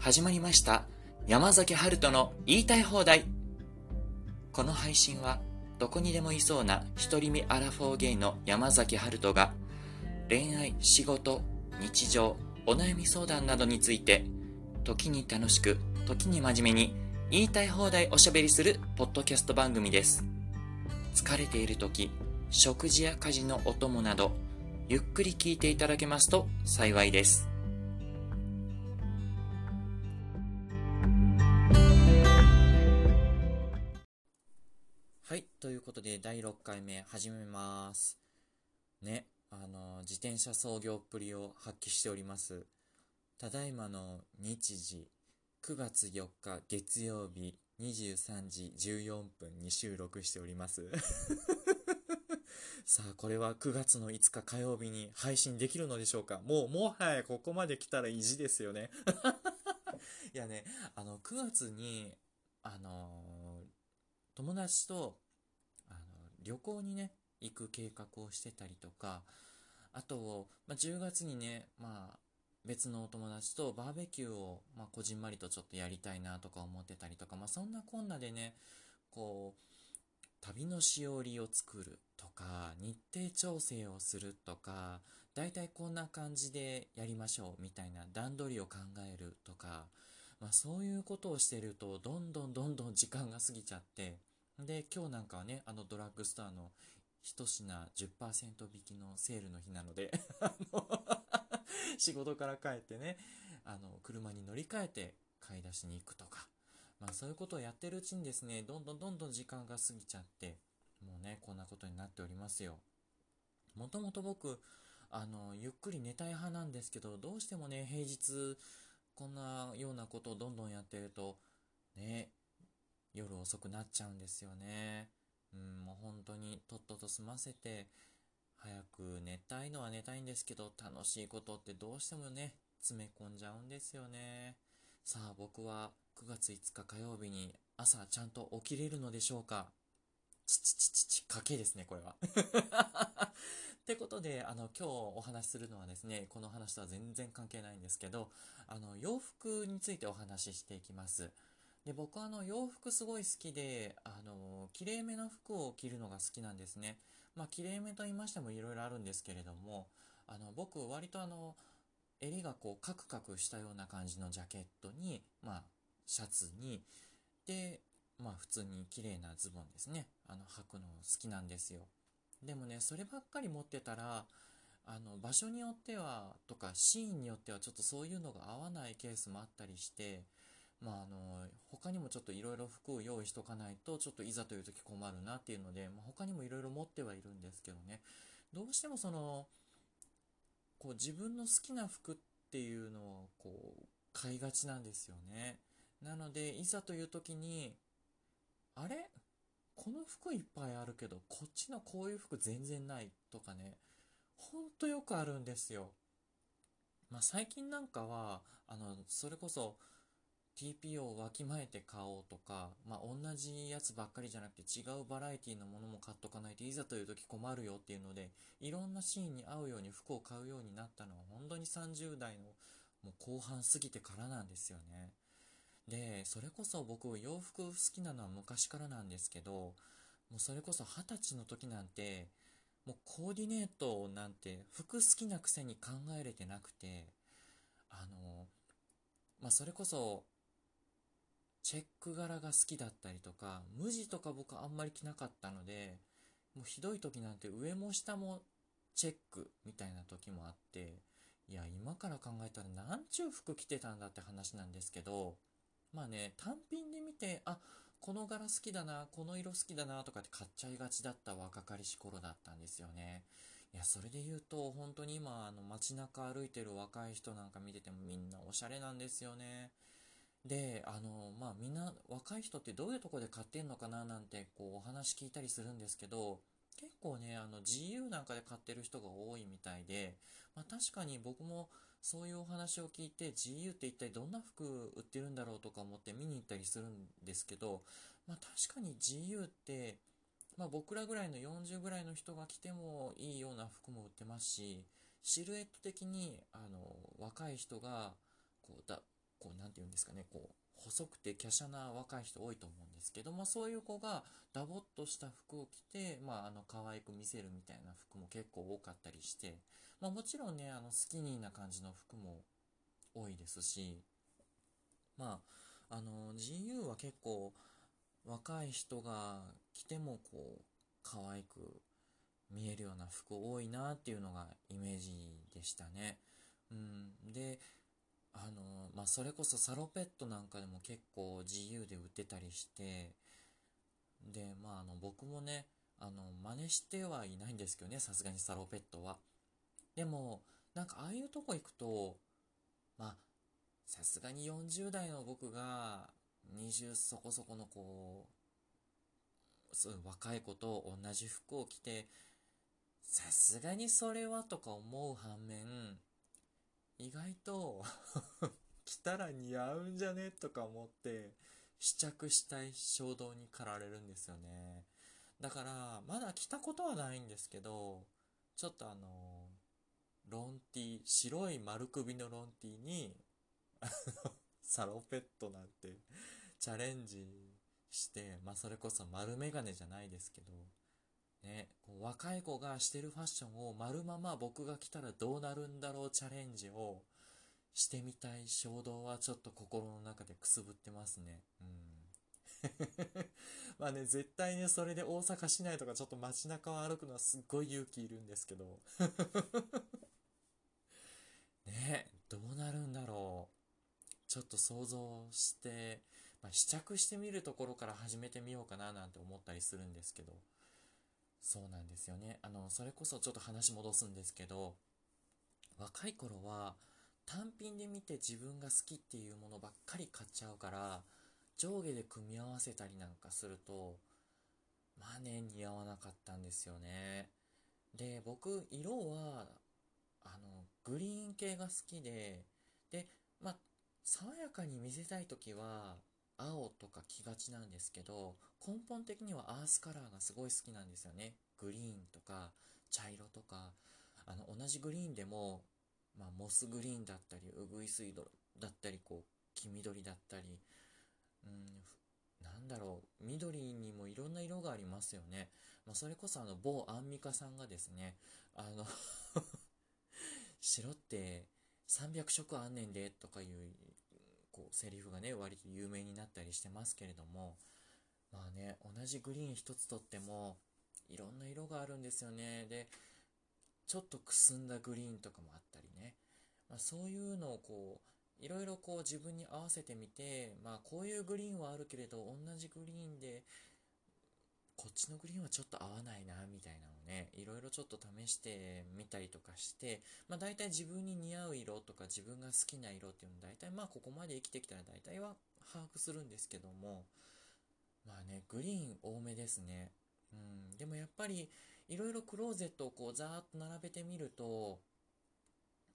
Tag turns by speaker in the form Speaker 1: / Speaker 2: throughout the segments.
Speaker 1: 始まりました。山崎春人の言いたい放題。この配信はどこにでもいそうな独り身アラフォーゲイの山崎春人が恋愛、仕事、日常、お悩み相談などについて時に楽しく時に真面目に言いたい放題おしゃべりするポッドキャスト番組です。疲れている時食事や家事のお供などゆっくり聞いていただけますと幸いです。はいということで第6回目始めます。ねあの自転車操業っぷりを発揮しております。ただいまの日時9月4日月曜日23時14分に収録しております。さあ、これは9月の5日火曜日に配信できるのでしょうか？もう、もはやここまで来たら意地ですよね。いやね、あの、9月に、あの友達と、旅行にね、行く計画をしてたりとか、あと、まあ、10月にね、まあ、別のお友達とバーベキューを、まあ、こじんまりとちょっとやりたいなとか思ってたりとか、まあ、そんなこんなでね、こう、旅のしおりを作るとか、日程調整をするとか、だいたいこんな感じでやりましょうみたいな段取りを考えるとか、まあそういうことをしてると、どんどんどんどん時間が過ぎちゃって、で、今日なんかはね、あのドラッグストアの一品10%引きのセールの日なので 仕事から帰ってね、あの、車に乗り換えて買い出しに行くとか、まあそういうことをやってるうちにですね、どんどんどんどん時間が過ぎちゃって、もうね、こんなことになっておりますよ。もともと僕、あの、ゆっくり寝たい派なんですけど、どうしてもね、平日、こんなようなことをどんどんやってると、ね、夜遅くなっちゃうんですよね。うん、もう本当にとっとと済ませて、早く寝たいのは寝たいんですけど、楽しいことってどうしてもね、詰め込んじゃうんですよね。さあ僕は9月5日火曜日に朝ちゃんと起きれるのでしょうかちちちちち、賭けですね、これは。ってことで、あの、今日お話しするのはですね、この話とは全然関係ないんですけど、あの、洋服についてお話ししていきます。で、僕はあの、洋服すごい好きで、あの、綺麗めな服を着るのが好きなんですね。まあ、綺麗めと言いましてもいろいろあるんですけれども、あの、僕、割とあの、襟がこうカクカクしたような感じのジャケットに、まあ、シャツに、で、まあ普通に綺麗なズボンですね。あの、履くの好きなんですよ。でもね、そればっかり持ってたら、あの、場所によっては、とかシーンによってはちょっとそういうのが合わないケースもあったりして、まああの、他にもちょっといろいろ服を用意しとかないと、ちょっといざという時困るなっていうので、まあ、他にもいろいろ持ってはいるんですけどね、どうしてもその、こう自分の好きな服っていうのをこう買いがちなんですよね。なので、いざという時に、あれ？この服いっぱいあるけど、こっちのこういう服全然ないとかね、ほんとよくあるんですよ。まあ最近なんかは、あの、それこそ TPO をわきまえて買おうとか、まあ、同じやつばっかりじゃなくて違うバラエティのものも買っとかないといざという時困るよっていうので、いろんなシーンに合うように服を買うようになったのは本当に30代のもう後半過ぎてからなんですよね。で、それこそ僕洋服好きなのは昔からなんですけど、もうそれこそ二十歳の時なんて、もうコーディネートなんて服好きなくせに考えれてなくて、あの、まあ、それこそチェック柄が好きだったりとか、無地とか僕あんまり着なかったので、もうひどい時なんて上も下もチェックみたいな時もあって、いや、今から考えたらなんちゅう服着てたんだって話なんですけど、まあね、単品で見て、あ、この柄好きだな、この色好きだなとかって買っちゃいがちだった若かりし頃だったんですよね。いや、それで言うと、本当に今、あの、街中歩いてる若い人なんか見ててもみんなおしゃれなんですよね。で、あの、まあ、みんな若い人ってどういうとこで買ってんのかななんて、こう、お話聞いたりするんですけど、結構ね、あの、GU なんかで買ってる人が多いみたいで、まあ、確かに僕もそういうお話を聞いて、GU って一体どんな服売ってるんだろうとか思って見に行ったりするんですけど、まあ、確かに GU って、まあ、僕らぐらいの40ぐらいの人が着てもいいような服も売ってますし、シルエット的に、あの、若い人が、こうだ、こう、なんて言うんですかね、こう、細くて華奢な若い人多いと思うんですけども、そういう子がダボっとした服を着て、まあ、あの、可愛く見せるみたいな服も結構多かったりして、まあ、もちろんね、あの、スキニーな感じの服も多いですし、まあ、あの、GU は結構、若い人が着てもこう、可愛く見えるような服多いなっていうのがイメージでしたね。うん。で、あの、まあ、それこそサロペットなんかでも結構自由で売ってたりして、で、まあ、あの、僕もね、あの、真似してはいないんですけどね、さすがにサロペットは。でも、なんかああいうとこ行くと、まあ、さすがに40代の僕が、20そこそこのこう、そう若い子と同じ服を着て、さすがにそれはとか思う反面、意外と 着たら似合うんじゃね？とか思って試着したい衝動に駆られるんですよね。だから、まだ着たことはないんですけど、ちょっとあの、ロンティー、白い丸首のロンティーに、サロペットなんてチャレンジして、まあそれこそ丸メガネじゃないですけど、ね、こう若い子がしてるファッションを丸まま僕が着たらどうなるんだろうチャレンジをしてみたい衝動はちょっと心の中でくすぶってますね。うん。まあね、絶対ね、それで大阪市内とかちょっと街中を歩くのはすっごい勇気いるんですけど。ね、どうなるんだろう。ちょっと想像して、まあ、試着してみるところから始めてみようかななんて思ったりするんですけど。そうなんですよね。あの、それこそちょっと話戻すんですけど、若い頃は単品で見て自分が好きっていうものばっかり買っちゃうから、上下で組み合わせたりなんかすると、まあね、似合わなかったんですよね。で、僕、色は、あの、グリーン系が好きで、で、まあ、爽やかに見せたい時は、青とか着がちなんですけど、根本的にはアースカラーがすごい好きなんですよね。グリーンとか、茶色とか、あの、同じグリーンでも、まあ、モスグリーンだったり、ウグイスイドだったり、こう、黄緑だったり、うん、なんだろう、緑にもいろんな色がありますよね。まあ、それこそあの、某アンミカさんがですね、あの 白って300色あんねんで、とかいうこう、セリフがね、割と有名になったりしてますけれども、まあね、同じグリーン一つとっても、いろんな色があるんですよね。で、ちょっとくすんだグリーンとかもあったりね。まあ、そういうのをこう、いろいろこう自分に合わせてみて、まあこういうグリーンはあるけれど、同じグリーンでこっちのグリーンはちょっと合わないな、みたいなのね、いろいろちょっと試してみたりとかして、まあ大体自分に似合う色とか自分が好きな色っていうの大体まあここまで生きてきたら大体は把握するんですけども、まあね、グリーン多めですね。うん、でもやっぱりいろいろクローゼットをこうザーッと並べてみると、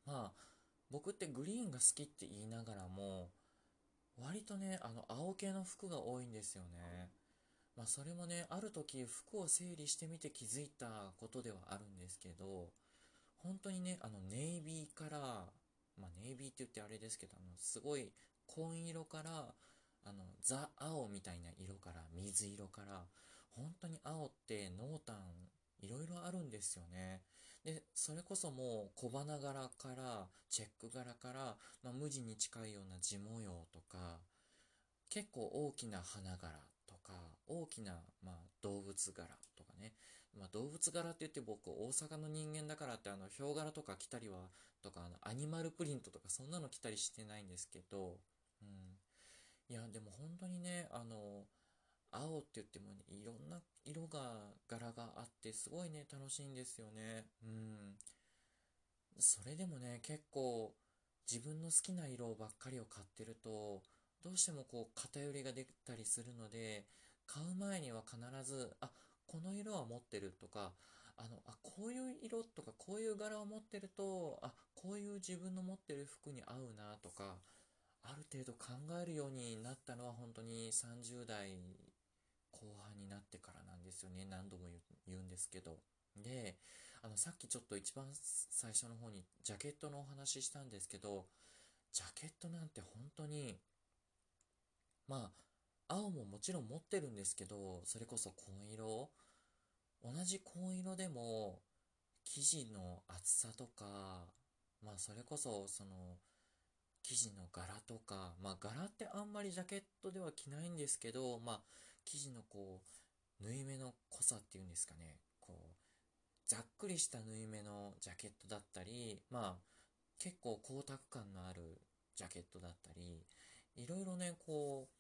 Speaker 1: まあ僕ってグリーンが好きって言いながらも、割とね、あの青系の服が多いんですよね。まあそれもね、ある時服を整理してみて気づいたことではあるんですけど、本当にね、あのネイビーから、まあネイビーって言ってあれですけど、あのすごい紺色から、あのザ・青みたいな色から水色から、本当に青って濃淡いろいろあるんですよね。で、それこそもう小花柄から、チェック柄から、まあ、無地に近いような地模様とか、結構大きな花柄、大きな、まあ、動物柄とかね。まあ、動物柄って言って僕、大阪の人間だからって、あの、ヒョウ柄とか着たりは、とか、あの、アニマルプリントとか、そんなの着たりしてないんですけど、うん。いや、でも本当にね、あの、青って言ってもね、いろんな色が、柄があって、すごいね、楽しいんですよね。うん。それでもね、結構、自分の好きな色ばっかりを買ってると、どうしてもこう偏りが出たりするので、買う前には必ず、あ、この色は持ってるとか、あの、あ、こういう色とか、こういう柄を持ってると、あ、こういう自分の持ってる服に合うなとか、ある程度考えるようになったのは本当に30代後半になってからなんですよね。何度も言うんですけど。で、あの、さっきちょっと一番最初の方にジャケットのお話ししたんですけど、ジャケットなんて本当に、まあ、青ももちろん持ってるんですけど、それこそ紺色、同じ紺色でも、生地の厚さとか、まあそれこそその生地の柄とか、まあ柄ってあんまりジャケットでは着ないんですけど、まあ生地のこう、縫い目の濃さっていうんですかね、こう、ざっくりした縫い目のジャケットだったり、まあ結構光沢感のあるジャケットだったり、いろいろね、こう、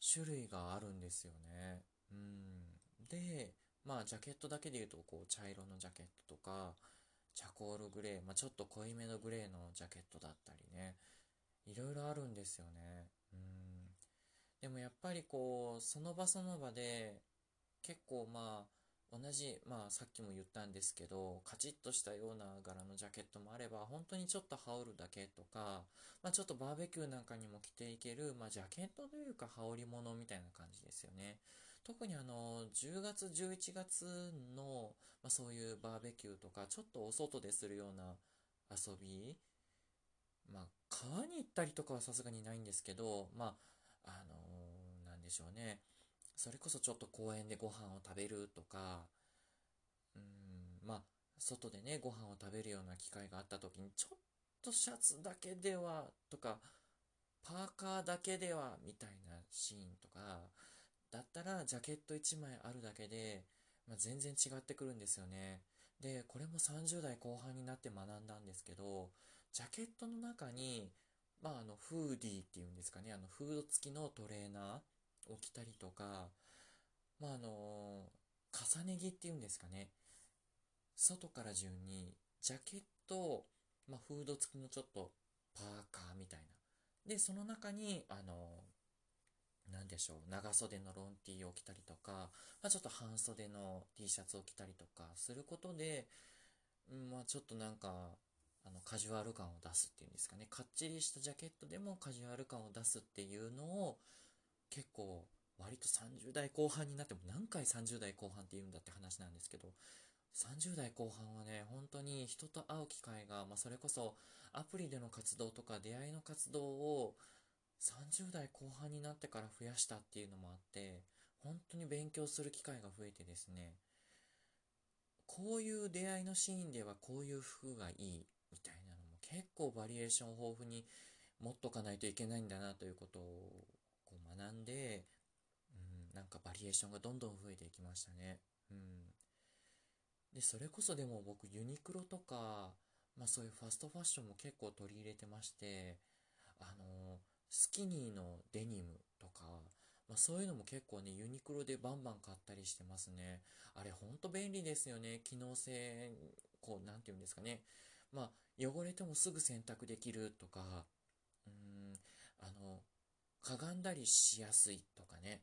Speaker 1: 種類があるんですよね。うん。で、まあジャケットだけで言うと、こう、茶色のジャケットとか、チャコールグレー、まあ、ちょっと濃いめのグレーのジャケットだったりね、いろいろあるんですよね。うん。でもやっぱりこう、その場その場で、結構まあ、同じ、まあさっきも言ったんですけど、カチッとしたような柄のジャケットもあれば、本当にちょっと羽織るだけとか、まあちょっとバーベキューなんかにも着ていける、まあジャケットというか羽織物みたいな感じですよね。特にあの、10月、11月の、まあ、そういうバーベキューとか、ちょっとお外でするような遊び、まあ、川に行ったりとかはさすがにないんですけど、まあ、あのー、なんでしょうね。それこそちょっと公園でご飯を食べるとか、うん、まあ、外でね、ご飯を食べるような機会があった時に、ちょっとシャツだけでは、とか、パーカーだけでは、みたいなシーンとか、だったらジャケット1枚あるだけで、まあ、全然違ってくるんですよね。で、これも30代後半になって学んだんですけど、ジャケットの中に、まあ、あの、フーディーっていうんですかね、あの、フード付きのトレーナーを着たりとか、まあ、あの、重ね着っていうんですかね、外から順に、ジャケット、まあ、フード付きのちょっとパーカーみたいな。で、その中に、あの、何でしょう、長袖のロン T を着たりとか、まあ、ちょっと半袖の T シャツを着たりとかすることで、うんまあ、ちょっとなんか、あの、カジュアル感を出すっていうんですかね。かっちりしたジャケットでもカジュアル感を出すっていうのを、結構、割と30代後半になっても何回30代後半って言うんだって話なんですけど、30代後半はね、本当に人と会う機会が、まあ、それこそアプリでの活動とか出会いの活動を30代後半になってから増やしたっていうのもあって、本当に勉強する機会が増えてですね、こういう出会いのシーンではこういう服がいいみたいなのも結構バリエーション豊富に持っとかないといけないんだなということを学んで、うん、なんかバリエーションがどんどん増えていきましたね。うん。で、それこそでも僕ユニクロとか、まあそういうファストファッションも結構取り入れてまして、あのスキニーのデニムとか、まあ、そういうのも結構ね、ユニクロでバンバン買ったりしてますね。あれほんと便利ですよね。機能性、こう、なんて言うんですかね。まあ、汚れてもすぐ洗濯できるとか、うん、あの、かがんだりしやすいとかね。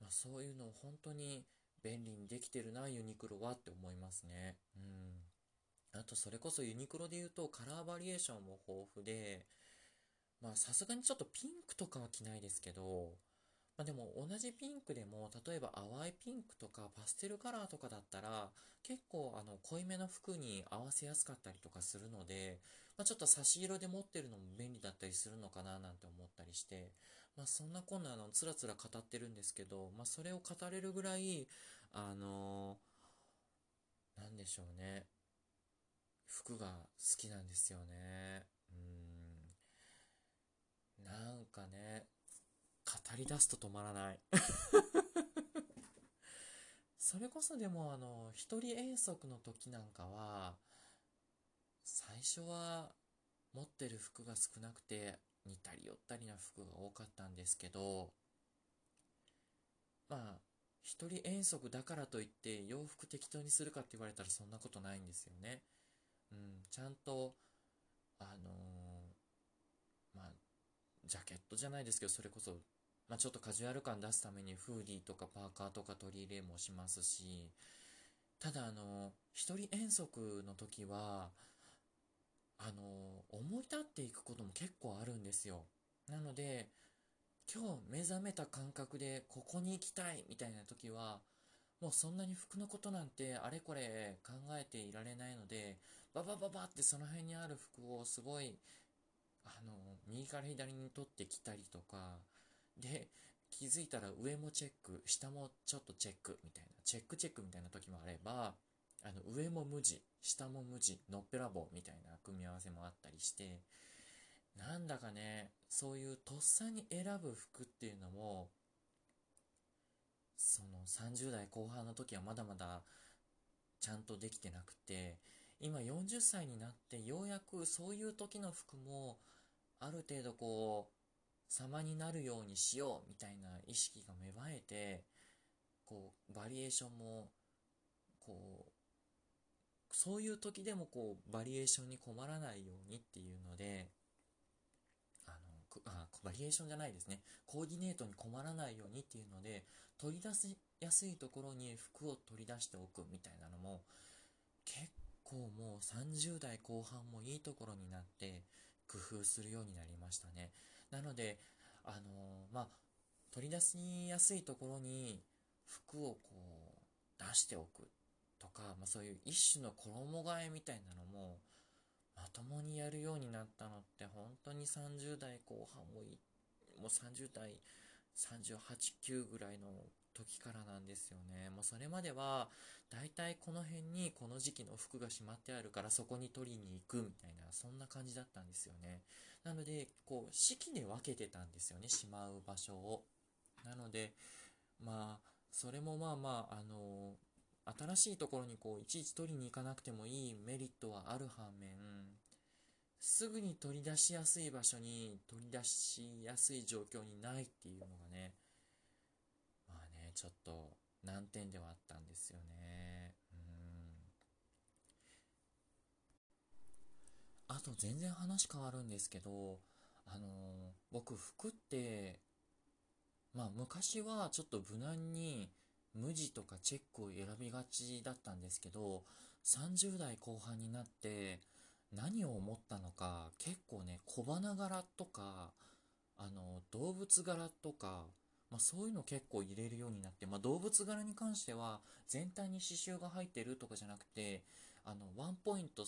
Speaker 1: まあ、そういうの本当に便利にできてるな、ユニクロはって思いますね。うん。あと、それこそユニクロで言うとカラーバリエーションも豊富で、まあさすがにちょっとピンクとかは着ないですけど、まあでも同じピンクでも、例えば淡いピンクとかパステルカラーとかだったら、結構あの濃いめの服に合わせやすかったりとかするので、まあちょっと差し色で持ってるのも便利だったりするのかななんて思ったりして、まあそんなこんなのつらつら語ってるんですけど、まあそれを語れるぐらい、あのー、なんでしょうね。服が好きなんですよね。うんなんかね、語り出すと止まらない それこそでもあの、一人遠足の時なんかは、最初は持ってる服が少なくて似たり寄ったりな服が多かったんですけど、まあ、一人遠足だからといって洋服適当にするかって言われたらそんなことないんですよね。うん、ちゃんと、あのー、まあ、ジャケットじゃないですけど、それこそ、まあ、ちょっとカジュアル感出すためにフーディーとかパーカーとか取り入れもしますし、ただあの、一人遠足の時は、あの、思い立っていくことも結構あるんですよ。なので、今日目覚めた感覚でここに行きたいみたいな時は、もうそんなに服のことなんてあれこれ考えていられないので、ババババってその辺にある服をすごいあの、右から左に取ってきたりとか、で、気づいたら上もチェック、下もちょっとチェックみたいな、チェックチェックみたいな時もあれば、あの、上も無地、下も無地、のっぺらぼうみたいな組み合わせもあったりして、なんだかね、そういうとっさに選ぶ服っていうのも、その30代後半の時はまだまだちゃんとできてなくて、今40歳になってようやくそういう時の服もある程度こう様になるようにしようみたいな意識が芽生えてこうバリエーションもこうそういう時でもこうバリエーションに困らないようにっていうのであのあバリエーションじゃないですねコーディネートに困らないようにっていうので取り出しやすいところに服を取り出しておくみたいなのも結構もう30代後半もいいところになって工夫するようになりましたね。なので、あのー、まあ、取り出しやすいところに服をこう出しておくとか、まあ、そういう一種の衣替えみたいなのもまともにやるようになったのって本当に30代後半もいもう30代38、9ぐらいの時からなんですよね。もうそれまでは、だいたいこの辺にこの時期の服がしまってあるからそこに取りに行くみたいな、そんな感じだったんですよね。なので、こう、四季で分けてたんですよね、しまう場所を。なので、まあ、それもまあまあ、あの、新しいところにこう、いちいち取りに行かなくてもいいメリットはある反面、すぐに取り出しやすい場所に取り出しやすい状況にないっていうのがね、まあね、ちょっと難点ではあったんですよね。うん。あと全然話変わるんですけど、あのー、僕服って、まあ昔はちょっと無難に無地とかチェックを選びがちだったんですけど、30代後半になって、何を思ったのか、結構ね、小花柄とか、あの、動物柄とか、まあ、そういうの結構入れるようになって、まあ、動物柄に関しては、全体に刺繍が入ってるとかじゃなくて、あの、ワンポイント、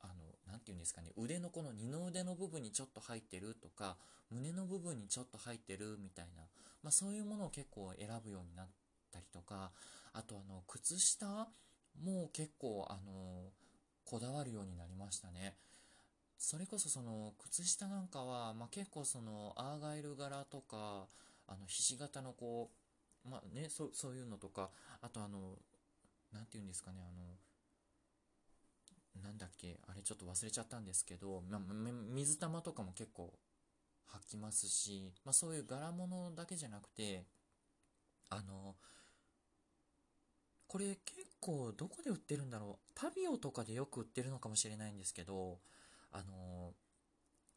Speaker 1: あの、なて言うんですかね、腕のこの二の腕の部分にちょっと入ってるとか、胸の部分にちょっと入ってるみたいな、まあ、そういうものを結構選ぶようになったりとか、あとあの、靴下も結構、あの、こだわるようになりましたね。それこそその靴下なんかは、まあ、結構そのアーガイル柄とか、あのひし形のこう、まあね、そそういうのとか、あとあの、なんて言うんですかね、あの、なんだっけ、あれちょっと忘れちゃったんですけど、ま、水玉とかも結構履きますし、まあ、そういう柄物だけじゃなくて、あの、これ結構どこで売ってるんだろう。パビオとかでよく売ってるのかもしれないんですけど、あの、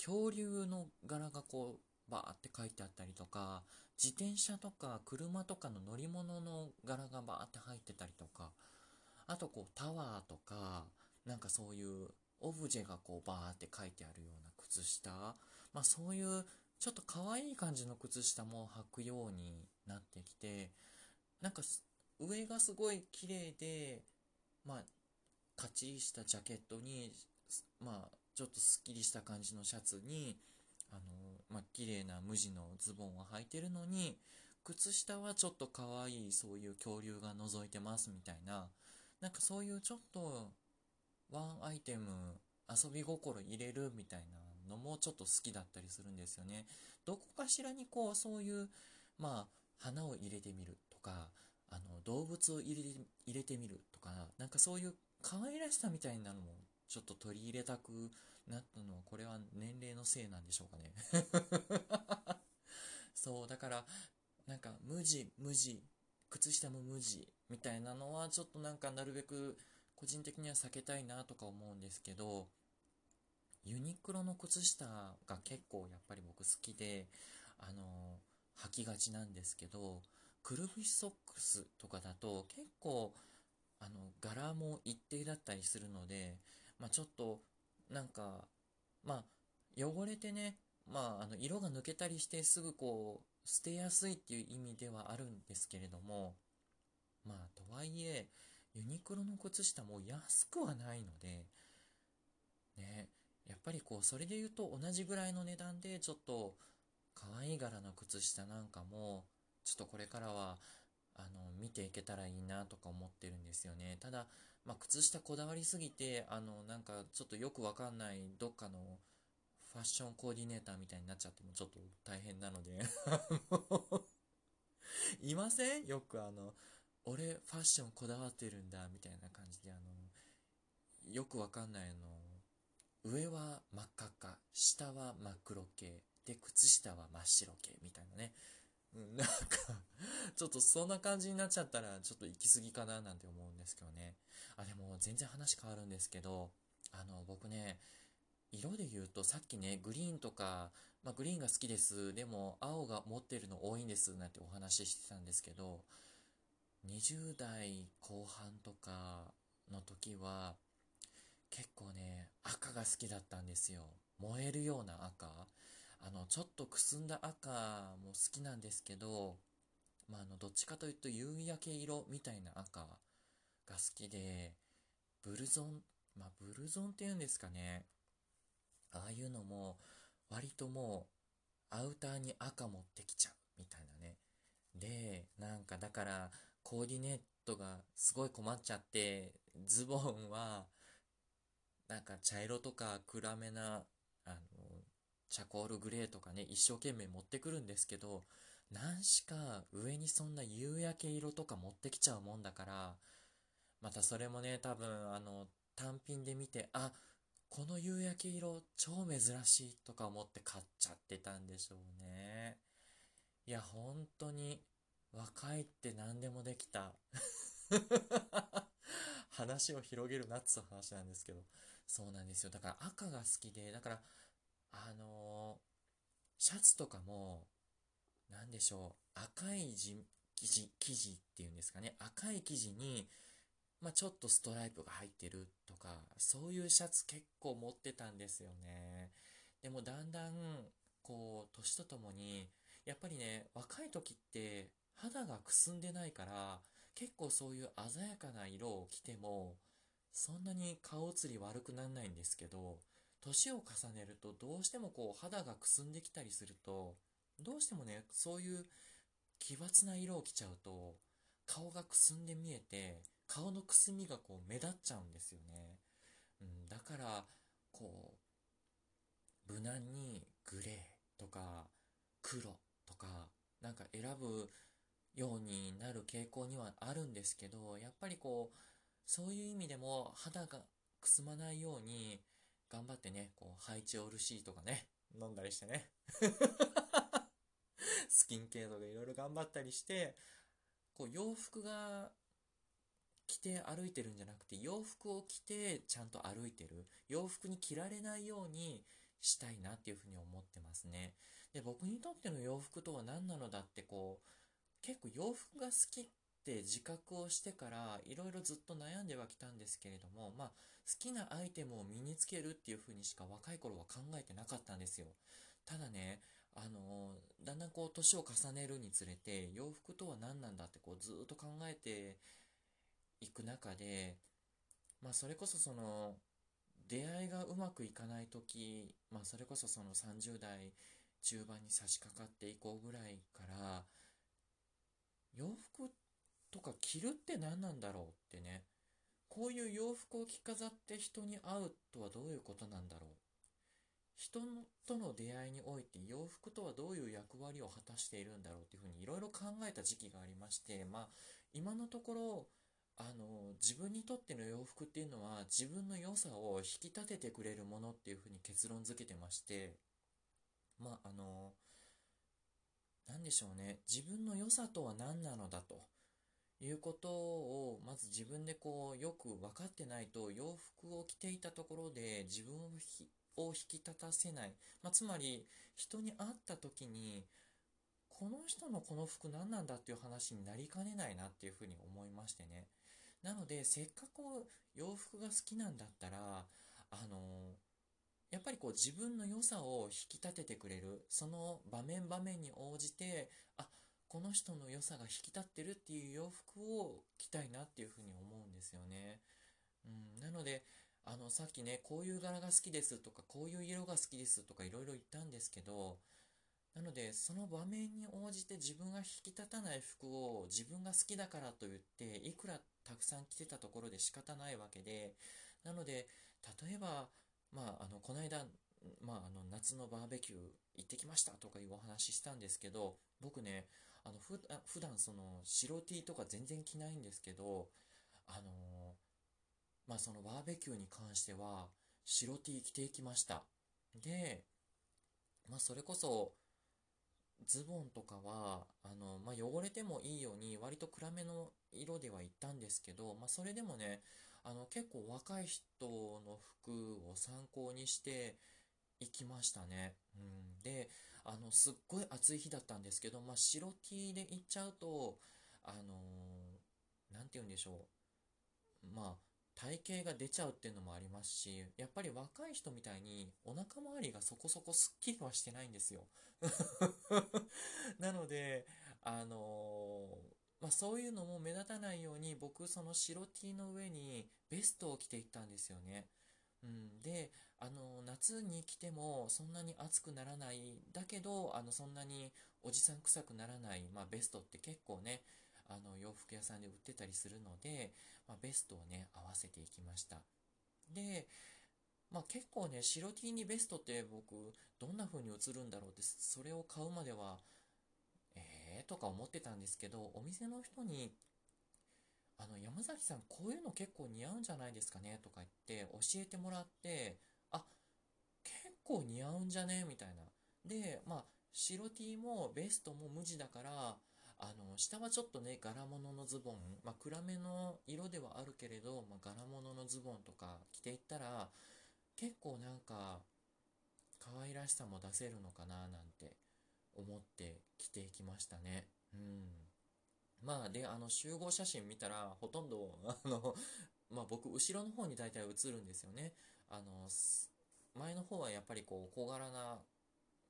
Speaker 1: 恐竜の柄がこう、バーって書いてあったりとか、自転車とか車とかの乗り物の柄がバーって入ってたりとか、あとこうタワーとか、なんかそういうオブジェがこうバーって書いてあるような靴下、まあそういうちょっと可愛い感じの靴下も履くようになってきて、なんか上がすごい綺麗で、まあ、かっちしたジャケットに、まあ、ちょっとすっきりした感じのシャツに、あの、まあ、綺麗な無地のズボンを履いてるのに、靴下はちょっと可愛いそういう恐竜が覗いてますみたいな、なんかそういうちょっとワンアイテム遊び心入れるみたいなのもちょっと好きだったりするんですよね。どこかしらにこうそういう、まあ、花を入れてみるとか、あの、動物を入れ入れてみるとか、なんかそういう可愛らしさみたいなのもちょっと取り入れたくなったのは、これは年齢のせいなんでしょうかね。そう、だから、なんか無地、無地、靴下も無地みたいなのはちょっとなんかなるべく個人的には避けたいなとか思うんですけど、ユニクロの靴下が結構やっぱり僕好きで、あの、履きがちなんですけど、くるぶしソックスとかだと結構あの柄も一定だったりするので、まあ、ちょっとなんかまあ汚れてね、まあ、あの色が抜けたりしてすぐこう捨てやすいっていう意味ではあるんですけれどもまあとはいえユニクロの靴下も安くはないのでねやっぱりこう、それで言うと同じぐらいの値段でちょっと可愛い柄の靴下なんかも、ちょっとこれからは、あの、見ていけたらいいなとか思ってるんですよね。ただ、まあ、靴下こだわりすぎて、あの、なんかちょっとよくわかんないどっかのファッションコーディネーターみたいになっちゃってもちょっと大変なので いません？よくあの、俺ファッションこだわってるんだみたいな感じであの、よくわかんないの、上は真っ赤っか、下は真っ黒系、で、靴下は真っ白系みたいなね。うん、なんかちょっとそんな感じになっちゃったら、ちょっと行き過ぎかななんて思うんですけどね。あ、でも全然話変わるんですけど、あの、僕ね、色で言うとさっきね、グリーンとか、まあ、グリーンが好きです。でも、青が持ってるの多いんです。なんてお話ししてたんですけど、20代後半とかの時は、結構ね、赤が好きだったんですよ。燃えるような赤。あの、ちょっとくすんだ赤も好きなんですけど、まあ、あの、どっちかというと夕焼け色みたいな赤が好きで、ブルゾン、まあ、ブルゾンって言うんですかね。ああいうのも、割ともう、アウターに赤持ってきちゃう、みたいなね。で、なんかだから、コーディネートがすごい困っちゃって、ズボンは、なんか茶色とか暗めな、チャコールグレーとかね、一生懸命持ってくるんですけど、何しか上にそんな夕焼け色とか持ってきちゃうもんだから、またそれもね、多分あの、単品で見て、あ、この夕焼け色超珍しいとか思って買っちゃってたんでしょうね。いや、本当に若いって何でもできた。話を広げるなっつう話なんですけど。そうなんですよ。だから赤が好きで、だから、あのー、シャツとかも、なんでしょう、赤い生地、生地っていうんですかね、赤い生地に、まあ、ちょっとストライプが入ってるとか、そういうシャツ結構持ってたんですよね。でもだんだん、こう、年とともに、やっぱりね、若い時って肌がくすんでないから、結構そういう鮮やかな色を着ても、そんなに顔写り悪くならないんですけど、年を重ねるとどうしてもこう肌がくすんできたりすると、どうしてもね、そういう奇抜な色を着ちゃうと、顔がくすんで見えて、顔のくすみがこう目立っちゃうんですよね。うん、だから、こう、無難にグレーとか黒とか、なんか選ぶようになる傾向にはあるんですけど、やっぱりこう、そういう意味でも肌がくすまないように頑張ってね、こう、ハイチオールシーとかね、飲んだりしてね。スキンケアとかいろいろ頑張ったりして、こう、洋服が着て歩いてるんじゃなくて、洋服を着てちゃんと歩いてる。洋服に着られないようにしたいなっていうふうに思ってますね。で、僕にとっての洋服とは何なのだってこう、結構洋服が好きっって自覚をしてからいろいろずっと悩んではきたんですけれども、まあ、好きなアイテムを身につけるっていう風にしか若い頃は考えてなかったんですよ。ただね、あのだんだんこう年を重ねるにつれて洋服とは何なんだってこうずっと考えていく中で、まあそれこそその出会いがうまくいかない時、まあそれこそその30代中盤に差し掛かっていこうぐらいから洋服ってとか着るって何なんだろうってね。こういう洋服を着飾って人に会うとはどういうことなんだろう。人との出会いにおいて洋服とはどういう役割を果たしているんだろうっていうふうにいろいろ考えた時期がありまして、まあ、今のところ、あの、自分にとっての洋服っていうのは自分の良さを引き立ててくれるものっていうふうに結論付けてまして、まあ、あの、なんでしょうね。自分の良さとは何なのだと。いうことをまず自分でこうよく分かってないと洋服を着ていたところで自分を引き立たせない、まあ、つまり人に会った時にこの人のこの服何なんだっていう話になりかねないなっていうふうに思いましてね。なのでせっかく洋服が好きなんだったらあのやっぱりこう自分の良さを引き立ててくれる。その場面場面に応じてあこの人の良さが引き立ってるっていう洋服を着たいなっていうふうに思うんですよね。うん、なので、あの、さっきね、こういう柄が好きですとか、こういう色が好きですとかいろいろ言ったんですけど、なので、その場面に応じて自分が引き立たない服を自分が好きだからと言って、いくらたくさん着てたところで仕方ないわけで、なので、例えば、まあ、あの、この間、まあ、あの、夏のバーベキュー行ってきましたとかいうお話ししたんですけど、僕ね、あの、ふ普段その、白 T とか全然着ないんですけど、あのまあ、そのバーベキューに関しては、白 T 着ていきました。で、まあ、それこそ、ズボンとかは、あの、まあ、汚れてもいいように、割と暗めの色では行ったんですけど、まあ、それでもね、あの、結構若い人の服を参考にして行きましたね。うん。で、あの、すっごい暑い日だったんですけど、まあ、白 T で行っちゃうと、あのー、なんて言うんでしょう。まあ、体型が出ちゃうっていうのもありますし、やっぱり若い人みたいにお腹周りがそこそこスッキリはしてないんですよ。なので、あのーまあ、そういうのも目立たないように僕その白 T の上にベストを着ていったんですよね。うん、であの夏に着てもそんなに暑くならない。だけどあのそんなにおじさん臭くならない、まあ、ベストって結構ねあの洋服屋さんで売ってたりするので、まあ、ベストをね合わせていきました。で、まあ、結構ね白 T にベストって僕どんな風に映るんだろうってそれを買うまではえー？とか思ってたんですけど、お店の人に、あの、山崎さん、こういうの結構似合うんじゃないですかね？とか言って教えてもらって、あ、結構似合うんじゃね？みたいな。で、まあ、白 T もベストも無地だから、あの、下はちょっとね、柄物のズボン、まあ、暗めの色ではあるけれど、まあ、柄物のズボンとか着ていったら、結構なんか、可愛らしさも出せるのかな？なんて思って着ていきましたね。うん。まあ、で、あの、集合写真見たら、ほとんど、あの、まあ僕、後ろの方に大体映るんですよね。あの、前の方はやっぱりこう、小柄な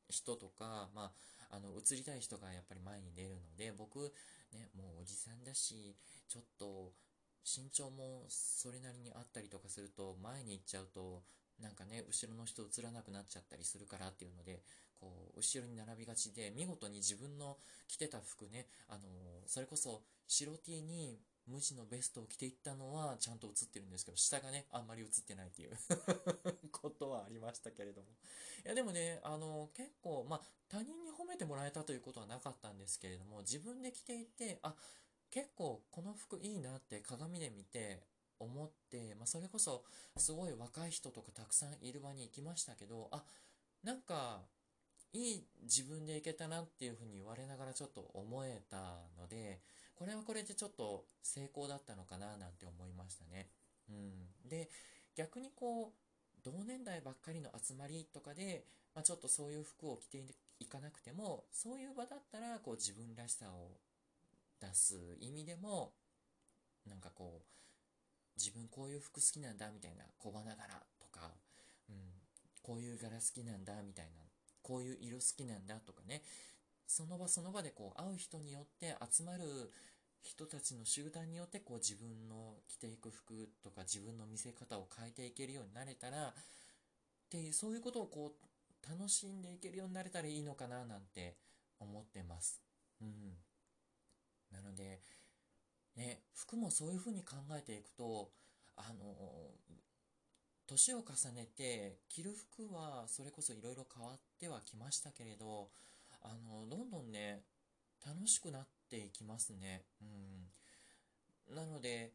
Speaker 1: 人とか、まあ、あの、映りたい人がやっぱり前に出るので、僕、ね、もうおじさんだし、ちょっと、身長もそれなりにあったりとかすると、前に行っちゃうと、なんかね、後ろの人映らなくなっちゃったりするからっていうので、こう、後ろに並びがちで、見事に自分の着てた服ね、あのそれこそ白 T に無地のベストを着ていったのはちゃんと映ってるんですけど、下がね、あんまり映ってないっていう ことはありましたけれども。いや、でもね、あの、結構、まあ、他人に褒めてもらえたということはなかったんですけれども、自分で着ていて、あ、結構この服いいなって鏡で見て思って、まあ、それこそすごい若い人とかたくさんいる場に行きましたけど、あ、なんかいい自分でいけたなっていうふうに言われながらちょっと思えたので、これはこれでちょっと成功だったのかななんて思いましたね。うん。で、逆にこう、同年代ばっかりの集まりとかで、まあ、ちょっとそういう服を着ていかなくても、そういう場だったら、こう自分らしさを出す意味でも、なんかこう、自分こういう服好きなんだみたいな小花柄とか、うん、こういう柄好きなんだみたいなこういう色好きなんだとかね、その場その場でこう会う人によって集まる人たちの集団によってこう自分の着ていく服とか自分の見せ方を変えていけるようになれたらっていうそういうことをこう楽しんでいけるようになれたらいいのかななんて思ってます。うん。なので、ね、服もそういうふうに考えていくと、あの、年を重ねて着る服はそれこそいろいろ変わってはきましたけれどあのどんどんね楽しくなっていきますね。うん。なので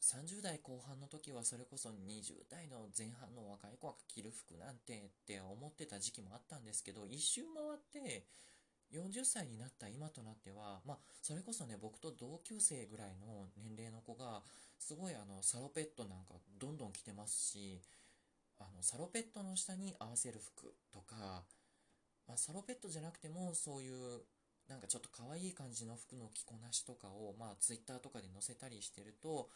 Speaker 1: 30代後半の時はそれこそ20代の前半の若い子が着る服なんてって思ってた時期もあったんですけど一周回って40歳になった今となっては、まあ、それこそね、僕と同級生ぐらいの年齢の子が、すごいあの、サロペットなんかどんどん着てますし、あの、サロペットの下に合わせる服とか、まあ、サロペットじゃなくても、そういう、なんかちょっと可愛い感じの服の着こなしとかを、まあ、ツイッターとかで載せたりしてると、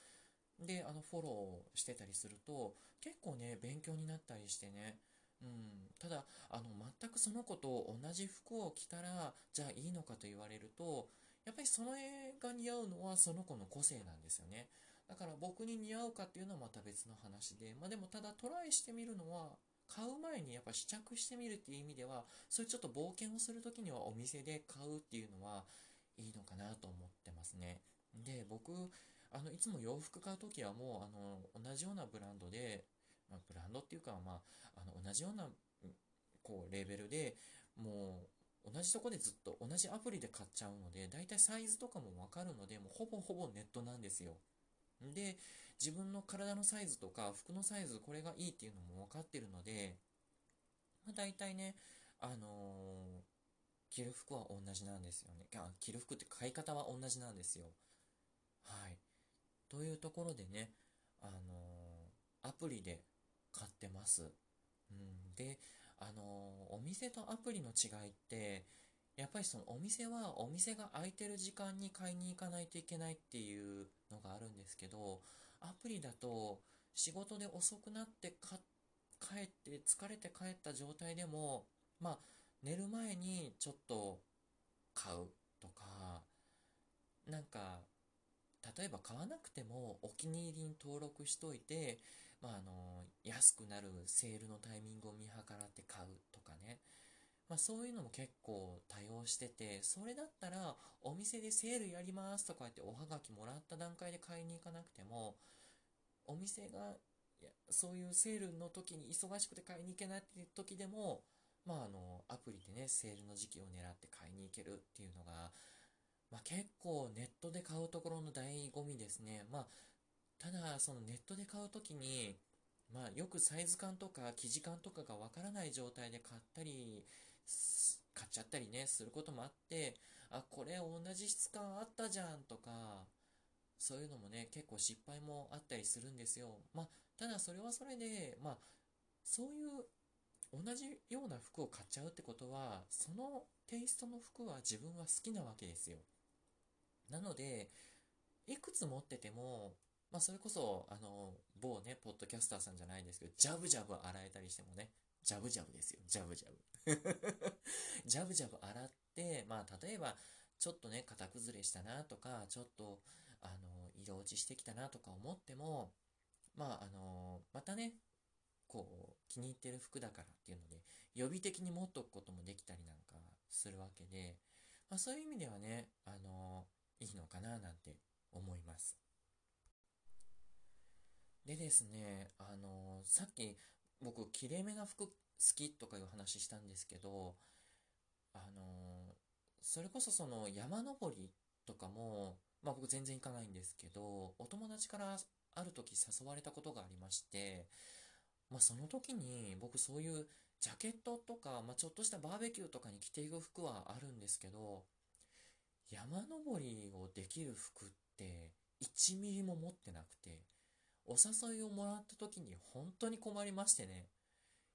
Speaker 1: で、あの、フォローしてたりすると、結構ね、勉強になったりしてね、うん、ただあの全くその子と同じ服を着たらじゃあいいのかと言われるとやっぱりその絵が似合うのはその子の個性なんですよねだから僕に似合うかっていうのはまた別の話で、まあでもただトライしてみるのは、買う前にやっぱ試着してみるっていう意味では、そういうちょっと冒険をするときにはお店で買うっていうのはいいのかなと思ってますね。で、僕、あの、いつも洋服買うときはもう、あの、同じようなブランドで、まあ、ブランドっていうか、まあ、あの、同じような、こう、レベルで、もう、同じとこでずっと同じアプリで買っちゃうので、だいたいサイズとかもわかるので、もうほぼほぼネットなんですよ。で、自分の体のサイズとか服のサイズ、これがいいっていうのも分かってるので、まあ、大体ね、あのー、着る服は同じなんですよね。着る服って買い方は同じなんですよ。はい。というところでね、あのー、アプリで買ってます。うん、で、あの、お店とアプリの違いって、やっぱりそのお店はお店が空いてる時間に買いに行かないといけないっていうのがあるんですけど、アプリだと仕事で遅くなって帰って疲れて帰った状態でも、まあ寝る前にちょっと買うとか、なんか例えば買わなくてもお気に入りに登録しといて、まあ、あの安くなるセールのタイミングを見計らって買うとかね、まあ、そういうのも結構多用してて、それだったらお店でセールやりますとか言っておはがきもらった段階で買いに行かなくても、お店がそういうセールの時に忙しくて買いに行けないっていう時でも、まあ、あのアプリでねセールの時期を狙って買いに行けるっていうのが、まあ、結構ネットで買うところの醍醐味ですね。まあ、ただそのネットで買う時に、まあ、よくサイズ感とか生地感とかがわからない状態で買ったり買っちゃったりねすることもあってあこれ同じ質感あったじゃんとかそういうのもね、結構失敗もあったりするんですよ。まあ、ただそれはそれで、まあ、そういう同じような服を買っちゃうってことは、そのテイストの服は自分は好きなわけですよ。なので、いくつ持ってても、まあ、それこそ、あの、某ね、ポッドキャスターさんじゃないですけど、ジャブジャブ洗えたりしてもね、ジャブジャブですよ、ジャブジャブ。ジャブジャブ洗って、まあ、例えば、ちょっとね、型崩れしたなとか、ちょっと、あの、色落ちしてきたなとか思っても、まあ、あの、またね、こう、気に入ってる服だからっていうので、予備的に持っとくこともできたりなんかするわけで、まあ、そういう意味ではね、あの、いいのかななんて思います。でですね、あの、さっき僕、きれいめな服好きとかいう話したんですけど、あの、それこそその山登りとかも、まあ僕全然行かないんですけど、お友達からある時誘われたことがありまして、まあその時に僕そういうジャケットとか、まあちょっとしたバーベキューとかに着ていく服はあるんですけど、山登りをできる服って1ミリも持ってなくて、お誘いをもらった時に本当に困りましてね。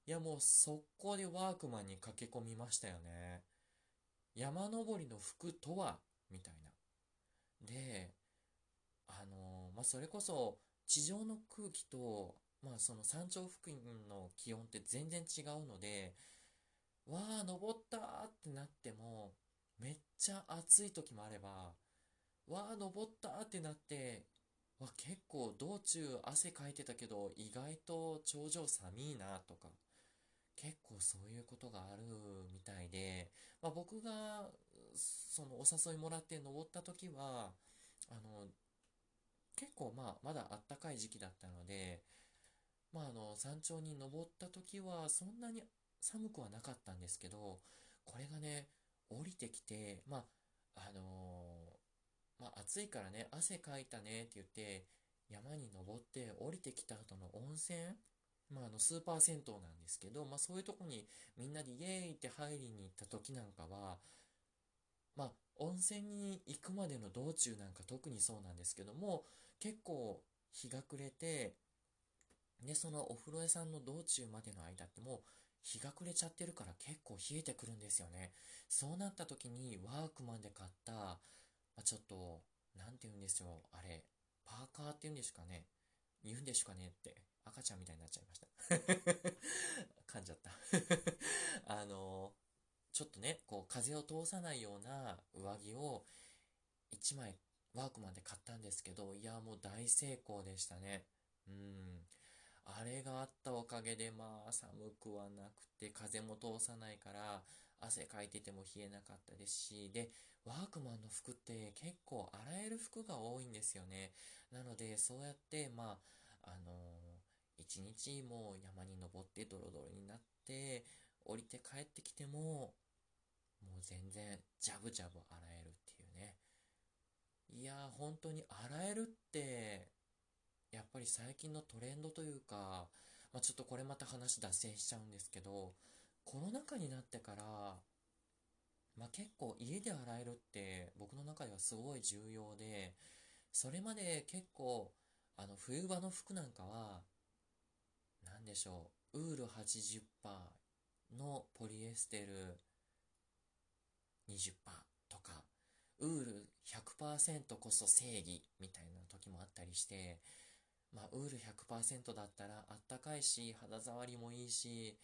Speaker 1: いやもう速攻でワークマンに駆け込みましたよね。山登りの服とは？みたいな。で、あのまあ、それこそ地上の空気と、まあ、その山頂付近の気温って全然違うので、わあ、登ったってなっても、めっちゃ暑い時もあれば、わあ、登ったってなって、わ、結構道中汗かいてたけど、意外と頂上寒いなとか、結構そういうことがあるみたいで、まあ、僕がそのお誘いもらって登った時は、あの、結構まあ、まだあったかい時期だったので、まああの、山頂に登った時はそんなに寒くはなかったんですけど、これがね、降りてきて、まあ、あのー、まあ暑いからね、汗かいたねって言って、山に登って降りてきた後の温泉、まあ、あのスーパー銭湯なんですけど、まあ、そういうとこにみんなでイエーイって入りに行った時なんかは、まあ、温泉に行くまでの道中なんか特にそうなんですけども、結構日が暮れて、で、そのお風呂屋さんの道中までの間ってもう日が暮れちゃってるから結構冷えてくるんですよね。そうなった時にワークマンで買った、まあ、ちょっと、なんて言うんですよ、あれ、パーカーって言うんですかね。言うんですかねって。赤ちゃんみたいになっちゃいました 噛んじゃった あのちょっとね、こう風を通さないような上着を1枚ワークマンで買ったんですけど、いや、もう大成功でしたね。うん。あれがあったおかげで、まあ、寒くはなくて、風も通さないから、汗かいてても冷えなかったですし、で、ワークマンの服って結構洗える服が多いんですよね。なので、そうやって、まあ、あのー、一日もう山に登ってドロドロになって、降りて帰ってきても、もう全然ジャブジャブ洗えるっていうね。いやー、本当に洗えるって、やっぱり最近のトレンドというか、まあ、ちょっとこれまた話脱線しちゃうんですけど、コロナ禍になってから、まあ、結構家で洗えるって僕の中ではすごい重要で、それまで結構、あの、冬場の服なんかは、何でしょう、ウール80%のポリエステル20%とか、ウール100%こそ正義みたいな時もあったりして、まあ、ウール100%だったらあったかいし、肌触りもいいし、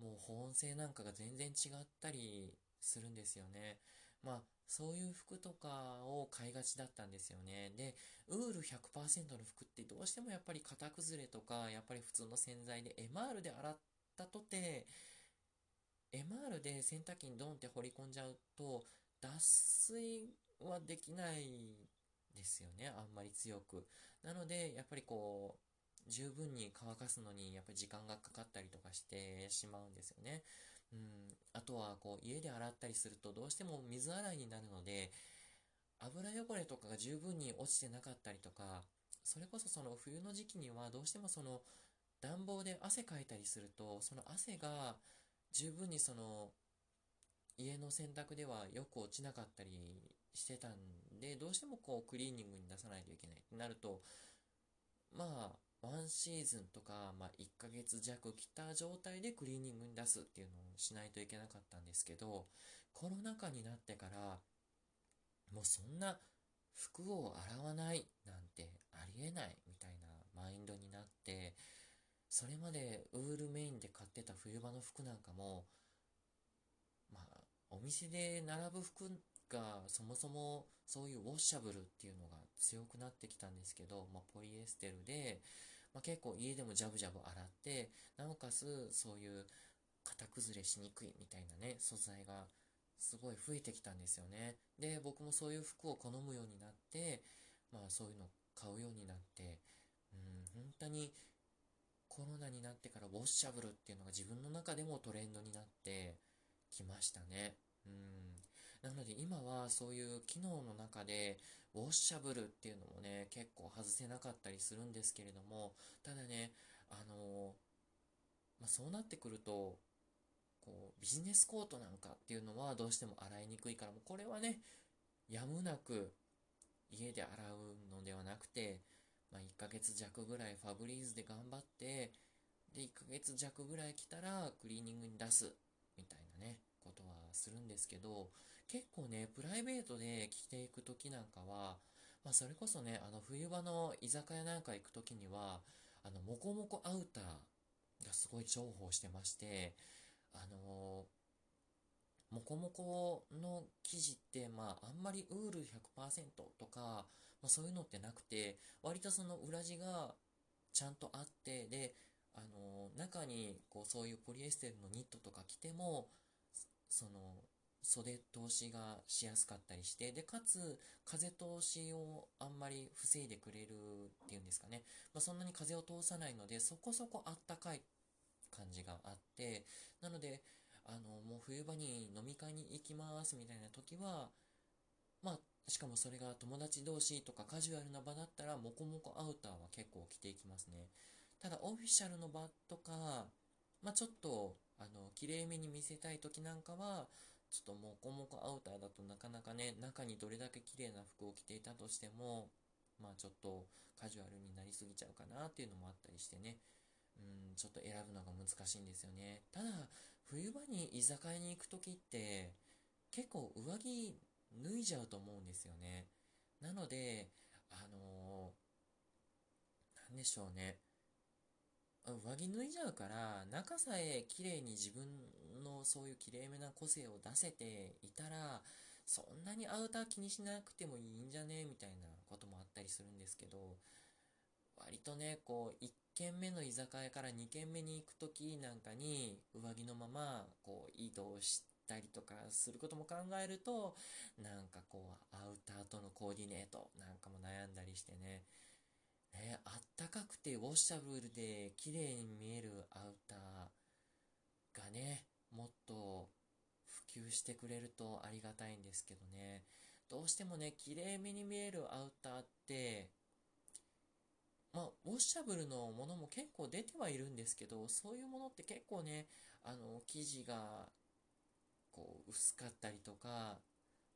Speaker 1: もう保温性なんかが全然違ったりするんですよね。まあ、そういう服とかを買いがちだったんですよね。で、ウール100%の服ってどうしてもやっぱり型崩れとか、やっぱり普通の洗剤で MR で洗ったとて、MR で洗濯機にドンって放り込んじゃうと、脱水はできないですよね。あんまり強く。なので、やっぱりこう、十分に乾かすのにやっぱり時間がかかったりとかしてしまうんですよね。うん。あとはこう家で洗ったりするとどうしても水洗いになるので油汚れとかが十分に落ちてなかったりとかそれこそその冬の時期にはどうしてもその暖房で汗かいたりするとその汗が十分にその家の洗濯ではよく落ちなかったりしてたんでどうしてもこうクリーニングに出さないといけないってなるとまあワンシーズンとか、まあ、1ヶ月弱着た状態でクリーニングに出すっていうのをしないといけなかったんですけどコロナ禍になってからもうそんな服を洗わないなんてありえないみたいなマインドになってそれまでウールメインで買ってた冬場の服なんかも、まあ、お店で並ぶ服がそもそもそういうウォッシャブルっていうのが強くなってきたんですけど、まあ、ポリエステルで、まあ、結構家でもジャブジャブ洗って、なおかつそういう型崩れしにくいみたいなね、素材がすごい増えてきたんですよね。で、僕もそういう服を好むようになって、まあそういうの買うようになって、うん、本当にコロナになってからウォッシャブルっていうのが自分の中でもトレンドになってきましたね。うん。なので今はそういう機能の中でウォッシャブルっていうのもね、結構外せなかったりするんですけれども、ただね、あのまあ、そうなってくると、こう、ビジネスコートなんかっていうのはどうしても洗いにくいから、もうこれはね、やむなく家で洗うのではなくて、まあ、1ヶ月弱ぐらいファブリーズで頑張って、で、1ヶ月弱ぐらい来たらクリーニングに出す、みたいなね、ことはするんですけど、結構ね、プライベートで着ていく時なんかは、まあ、それこそね、あの、冬場の居酒屋なんか行く時には、あの、モコモコアウターがすごい重宝してまして、あのモコモコの生地って、まあ、あんまりウール100%とか、まあ、そういうのってなくて、割とその裏地がちゃんとあって、で、あの中に、こう、そういうポリエステルのニットとか着ても、その、袖通しがしやすかったりして、で、かつ、風通しをあんまり防いでくれるっていうんですかね。まあ、そんなに風を通さないので、そこそこあったかい感じがあって、なので、あの、もう冬場に飲み会に行きますみたいな時は、まあ、しかもそれが友達同士とかカジュアルな場だったら、モコモコアウターは結構着ていきますね。ただ、オフィシャルの場とか、まあ、ちょっと、あの、綺麗めに見せたい時なんかは、ちょっとモコモコアウターだとなかなかね、中にどれだけ綺麗な服を着ていたとしても、まあちょっとカジュアルになりすぎちゃうかなっていうのもあったりしてね。うん、ちょっと選ぶのが難しいんですよね。ただ、冬場に居酒屋に行く時って、結構上着脱いじゃうと思うんですよね。なので、あのー、なんでしょうね。上着脱いじゃうから、中さえ綺麗に自分のそういう綺麗めな個性を出せていたら、そんなにアウター気にしなくてもいいんじゃねみたいなこともあったりするんですけど、割とね、こう、1軒目の居酒屋から2軒目に行く時なんかに、上着のまま、こう、移動したりとかすることも考えると、なんかこう、アウターとのコーディネートなんかも悩んだりしてね、ね、あったかくてウォッシャブルで綺麗に見えるアウターがね、もっと普及してくれるとありがたいんですけどね。どうしてもね、綺麗めに見えるアウターって、まあ、ウォッシャブルのものも結構出てはいるんですけど、そういうものって結構ね、あの、生地が、こう、薄かったりとか、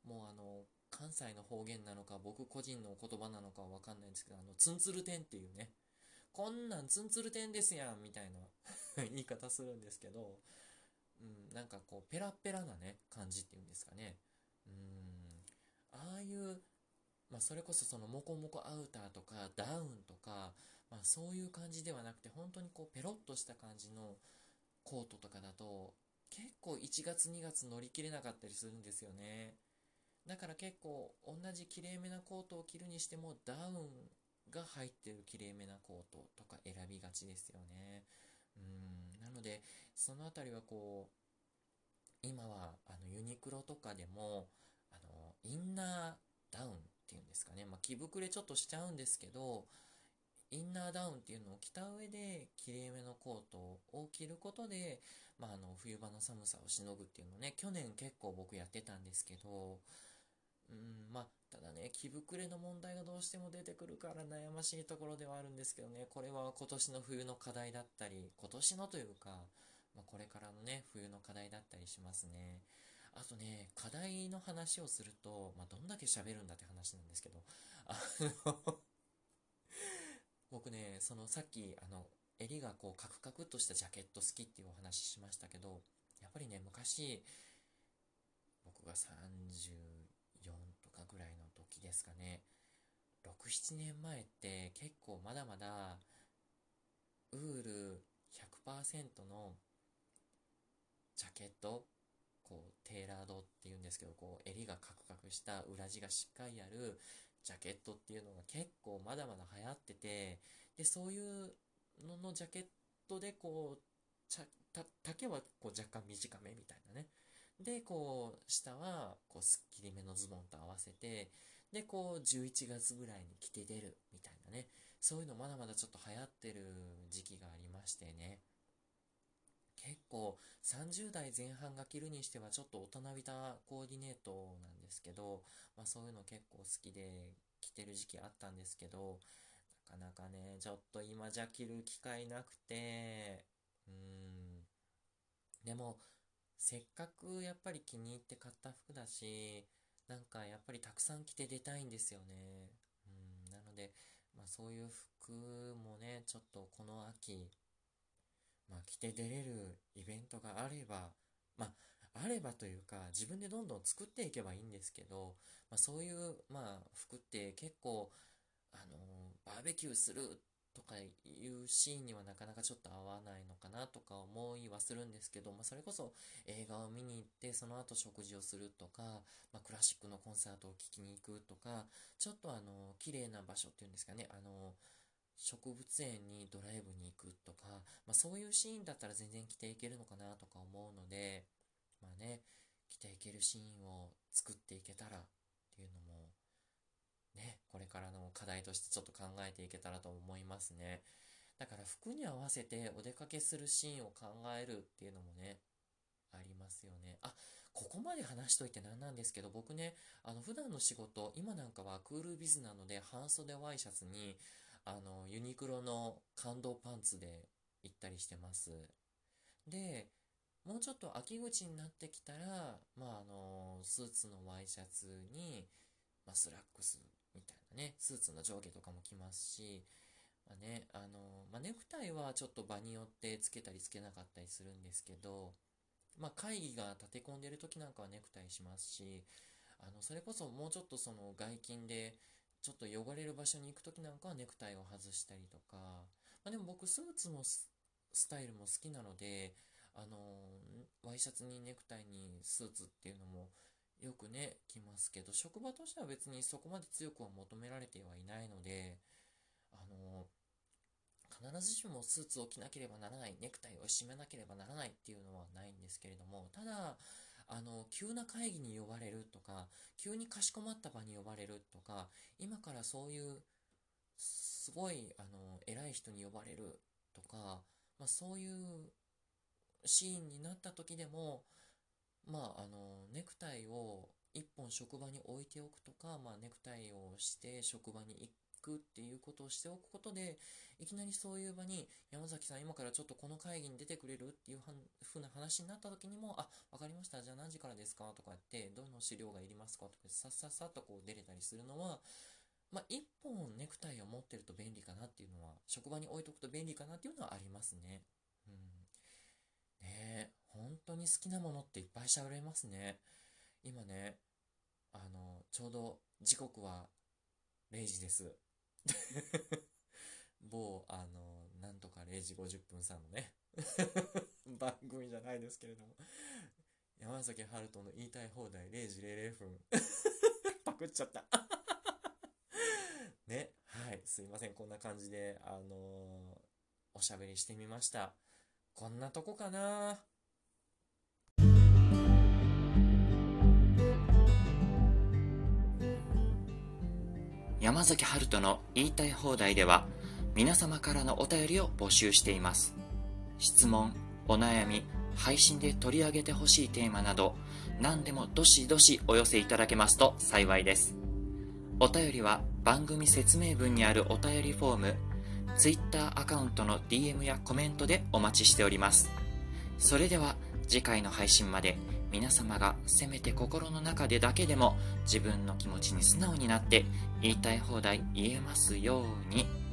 Speaker 1: もうあの、関西の方言なのか、僕個人の言葉なのかわかんないんですけど、あの、ツンツルテンっていうね、こんなんツンツルテンですやんみたいな 言い方するんですけど、うん、なんかこう、ペラペラなね、感じっていうんですかね。うん、ああいうまあ、それこそそのモコモコアウターとかダウンとか、まあ、そういう感じではなくて本当にこうペロッとした感じのコートとかだと結構1月2月乗り切れなかったりするんですよねだから結構同じきれいめなコートを着るにしてもダウンが入ってるきれいめなコートとか選びがちですよね。うん。なのでその辺りはこう今はあのユニクロとかでもあのインナーダウンっていうんですかね、まあ、着膨れちょっとしちゃうんですけど、インナーダウンっていうのを着た上で、きれいめのコートを着ることで、まあ、あの、冬場の寒さをしのぐっていうのをね、去年結構僕やってたんですけど、うん、まあ、ただね、着膨れの問題がどうしても出てくるから悩ましいところではあるんですけどね、これは今年の冬の課題だったり、今年のというか、まあ、これからのね、冬の課題だったりしますね。あとね、課題の話をすると、まあ、どんだけ喋るんだって話なんですけど、あの 僕ね、そのさっき、あの、襟がこうカクカクっとしたジャケット好きっていうお話しましたけど、やっぱりね、昔、僕が34とかぐらいのですかね、6、7年前って結構まだまだ、ウール100%のジャケットこう、テーラードっていうんですけど、こう、襟がカクカクした裏地がしっかりあるジャケットっていうのが結構まだまだ流行ってて、で、そういうののジャケットで、こう、ちゃ、た、丈はこう若干短めみたいなね。で、こう、下は、こう、スッキリめのズボンと合わせて、で、こう、11月ぐらいに着て出るみたいなね。そういうのまだまだちょっと流行ってる時期がありましてね。結構30代前半が着るにしてはちょっと大人びたコーディネートなんですけど、まあそういうの結構好きで着てる時期あったんですけど、なかなかね、ちょっと今じゃ着る機会なくて、うーん。でも、せっかくやっぱり気に入って買った服だし、なんかやっぱりたくさん着て出たいんですよね。うん、なので、まあそういう服もね、ちょっとこの秋、まあ、着て出れるイベントがあれば、まあ、あればというか、自分でどんどん作っていけばいいんですけど、まあ、そういう、まあ、服って結構、あのバーベキューするとかいうシーンにはなかなかちょっと合わないのかなとか思いはするんですけど、まあ、それこそ映画を見に行ってその後食事をするとか、まあ、クラシックのコンサートを聴きに行くとかちょっとあの綺麗な場所っていうんですかねあの植物園にドライブに行くとか、まあ、そういうシーンだったら全然着ていけるのかなとか思うので、まあね、着ていけるシーンを作っていけたらっていうのも、ね、これからの課題としてちょっと考えていけたらと思いますね。だから服に合わせてお出かけするシーンを考えるっていうのもね、ありますよね。あ、ここまで話しといてなんなんですけど、僕ね、あの、普段の仕事、今なんかはクールビズなので、半袖ワイシャツに、あの、ユニクロの感動パンツで行ったりしてます。で、もうちょっと秋口になってきたら、まあ、あの、スーツのワイシャツに、まあ、スラックスみたいなね、スーツの上下とかも着ますし、まあね、あの、まあ、ネクタイはちょっと場によってつけたりつけなかったりするんですけど、まあ、会議が立て込んでる時なんかはネクタイしますし、あの、それこそもうちょっとその外勤で、ちょっと汚れる場所に行く時なんかはネクタイを外したりとか、まあ、でも僕スーツのスタイルも好きなので、あのワイシャツにネクタイにスーツっていうのもよくね、来ますけど、職場としては別にそこまで強くは求められてはいないので、あの、必ずしもスーツを着なければならない、ネクタイを締めなければならないっていうのはないんですけれども、ただ、あの、急な会議に呼ばれるとか、急にかしこまった場に呼ばれるとか、今からそういう、すごい、あの、偉い人に呼ばれるとか、まあそういうシーンになった時でも、まあ、あの、ネクタイを一本職場に置いておくとか、まあ、ネクタイをして職場に行くっていうことをしておくことで、いきなりそういう場に、山崎さん今からちょっとこの会議に出てくれるっていうふうな話になった時にも、あ、わかりました。じゃあ何時からですか？とかって、どの資料がいりますか？とか、さっさっさとこう出れたりするのは、まあ、一本ネクタイを持ってると便利かなっていうのは、職場に置いとくと便利かなっていうのはありますね。本当に好きなものっていっぱいしゃべれますね。今ね、あの、ちょうど時刻は0時です。某、あの、なんとか0時50分さんのね 番組じゃないですけれども山崎春人の言いたい放題0時00分 パクっちゃったね。はい。すいません。こんな感じで、あのー、おしゃべりしてみました。こんなとこかな山崎春人の言いたい放題では皆様からのお便りを募集しています。質問、お悩み、配信で取り上げてほしいテーマなど何でもどしどしお寄せいただけますと幸いです。お便りは番組説明文にあるお便りフォーム、Twitter アカウントの DM やコメントでお待ちしております。それでは次回の配信まで皆様がせめて心の中でだけでも自分の気持ちに素直になって言いたい放題言えますように。